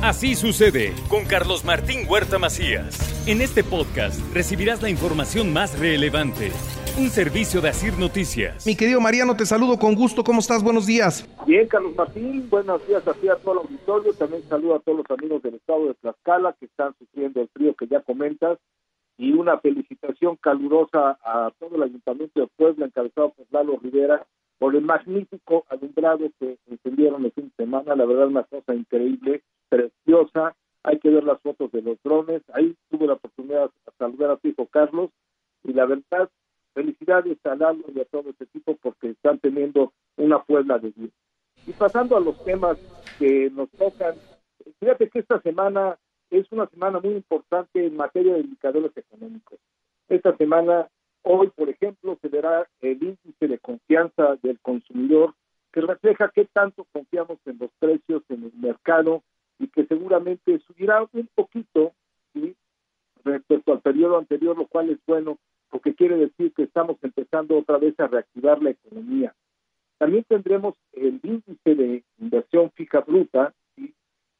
Así sucede con Carlos Martín Huerta Macías. En este podcast recibirás la información más relevante. Un servicio de Asir Noticias. Mi querido Mariano, te saludo con gusto. ¿Cómo estás? Buenos días. Bien, Carlos Martín. Buenos días a ti, a todo el auditorio. También saludo a todos los amigos del estado de Tlaxcala que están sufriendo el frío que ya comentas. Y una felicitación calurosa a todo el Ayuntamiento de Puebla, encabezado por Lalo Rivera, por el magnífico alumbrado que encendieron el fin de semana. La verdad, una cosa increíble preciosa, hay que ver las fotos de los drones, ahí tuve la oportunidad de saludar a tu hijo Carlos, y la verdad, felicidades a Lalo y a todo este equipo porque están teniendo una Puebla de vida. Y pasando a los temas que nos tocan, fíjate que esta semana es una semana muy importante en materia de indicadores económicos. Esta semana, hoy, por ejemplo, se verá el índice de confianza del consumidor que refleja qué tanto confiamos en los precios en el mercado seguramente subirá un poquito respecto al periodo anterior, lo cual es bueno porque quiere decir que estamos empezando otra vez a reactivar la economía. También tendremos el índice de inversión fija bruta,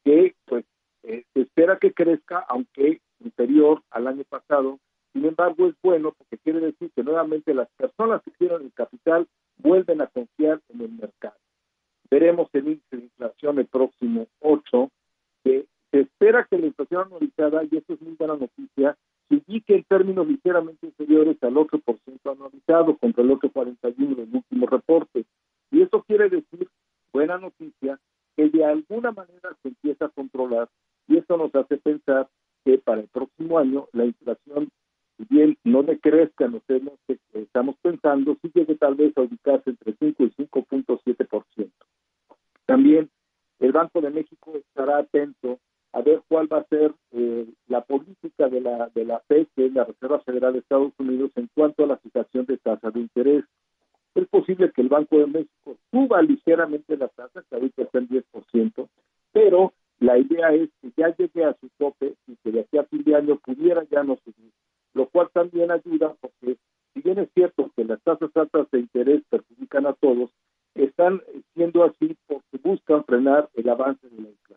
que pues eh, se espera que crezca, aunque inferior al año pasado. Sin embargo, es bueno porque quiere decir que nuevamente las personas que tienen el capital vuelven a confiar en el mercado. Veremos el índice de inflación el próximo 8 se espera que la inflación anualizada, y esto es muy buena noticia, se indique en términos ligeramente inferiores al 8% anualizado contra el 8,41 del último reporte. Y eso quiere decir, buena noticia, que de alguna manera se empieza a controlar y eso nos hace pensar que para el próximo año la inflación, si bien no decrezca en los temas que estamos pensando, sí llegue tal vez a ubicarse entre 5 y 5.7%. También el Banco de México estará atento a ver cuál va a ser eh, la política de la de la FED, que es la Reserva Federal de Estados Unidos, en cuanto a la fijación de tasa de interés. Es posible que el Banco de México suba ligeramente la tasa, que ahorita está en 10%, pero la idea es que ya llegue a su tope y que de aquí a fin de año pudiera ya no subir, lo cual también ayuda porque si bien es cierto que las tasas altas de interés perjudican a todos, están siendo así porque buscan frenar el avance de la inflación.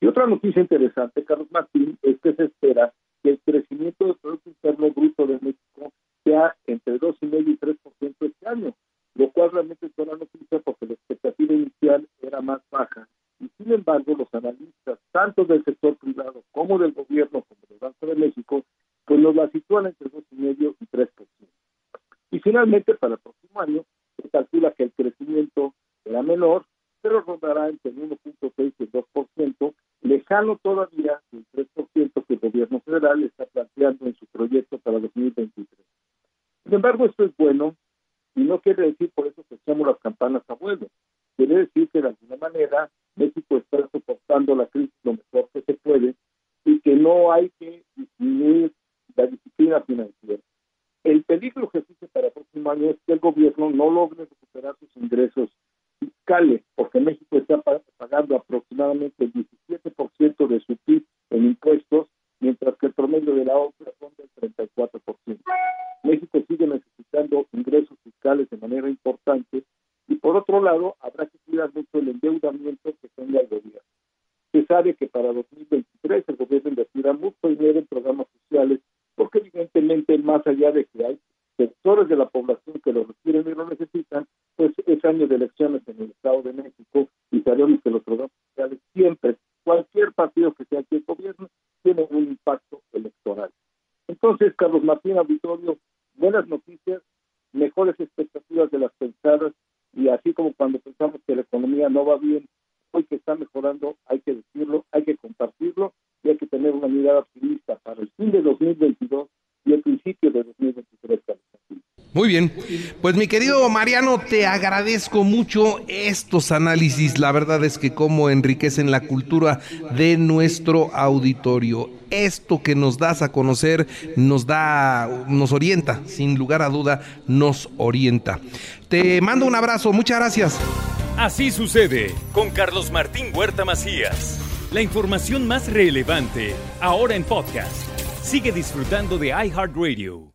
Y otra noticia interesante, Carlos Martín, es que se espera que el crecimiento del Producto Interno Bruto de México sea entre 2,5 y 3% este año, lo cual realmente es una noticia porque la expectativa inicial era más baja. Y sin embargo, los analistas, tanto del sector privado como del gobierno, como del Banco de México, pues nos la sitúan entre 2,5 y 3%. Y finalmente, para el próximo año, se calcula que el crecimiento será menor, pero rondará entre el 1.6 y el 2%, lejano todavía del 3% que el gobierno federal está planteando en su proyecto para 2023. Sin embargo, esto es bueno y no quiere decir por eso que echamos las campanas a vuelo. Quiere decir que de alguna manera México está soportando la crisis lo mejor que se puede y que no hay que disminuir la disciplina financiera. El peligro que existe para el próximo año es que el gobierno no logre recuperar sus ingresos fiscales, porque México está pagando aproximadamente el 17% de su PIB en impuestos, mientras que el promedio de la otra son del 34%. México sigue necesitando ingresos fiscales de manera importante y por otro lado habrá que cuidar mucho el endeudamiento que tenga el gobierno. Se sabe que para 2023 el gobierno invertirá mucho dinero en programas sociales porque evidentemente más allá de que hay sectores de la población que lo requieren y lo necesitan, pues es año de elecciones en el Estado de México y sabemos que los programas sociales siempre, cualquier partido que sea aquí el gobierno, tiene un impacto electoral. Entonces, Martín Auditorio, buenas noticias, mejores expectativas de las pensadas y así como cuando pensamos que la economía no va bien, hoy que está mejorando, hay que decirlo, hay que compartirlo y hay que tener una mirada optimista para el fin de 2022 y el principio de 2023. Muy bien, pues mi querido Mariano, te agradezco mucho estos análisis, la verdad es que cómo enriquecen la cultura de nuestro auditorio. Esto que nos das a conocer nos da, nos orienta, sin lugar a duda, nos orienta. Te mando un abrazo, muchas gracias. Así sucede con Carlos Martín Huerta Macías. La información más relevante, ahora en podcast. Sigue disfrutando de iHeartRadio.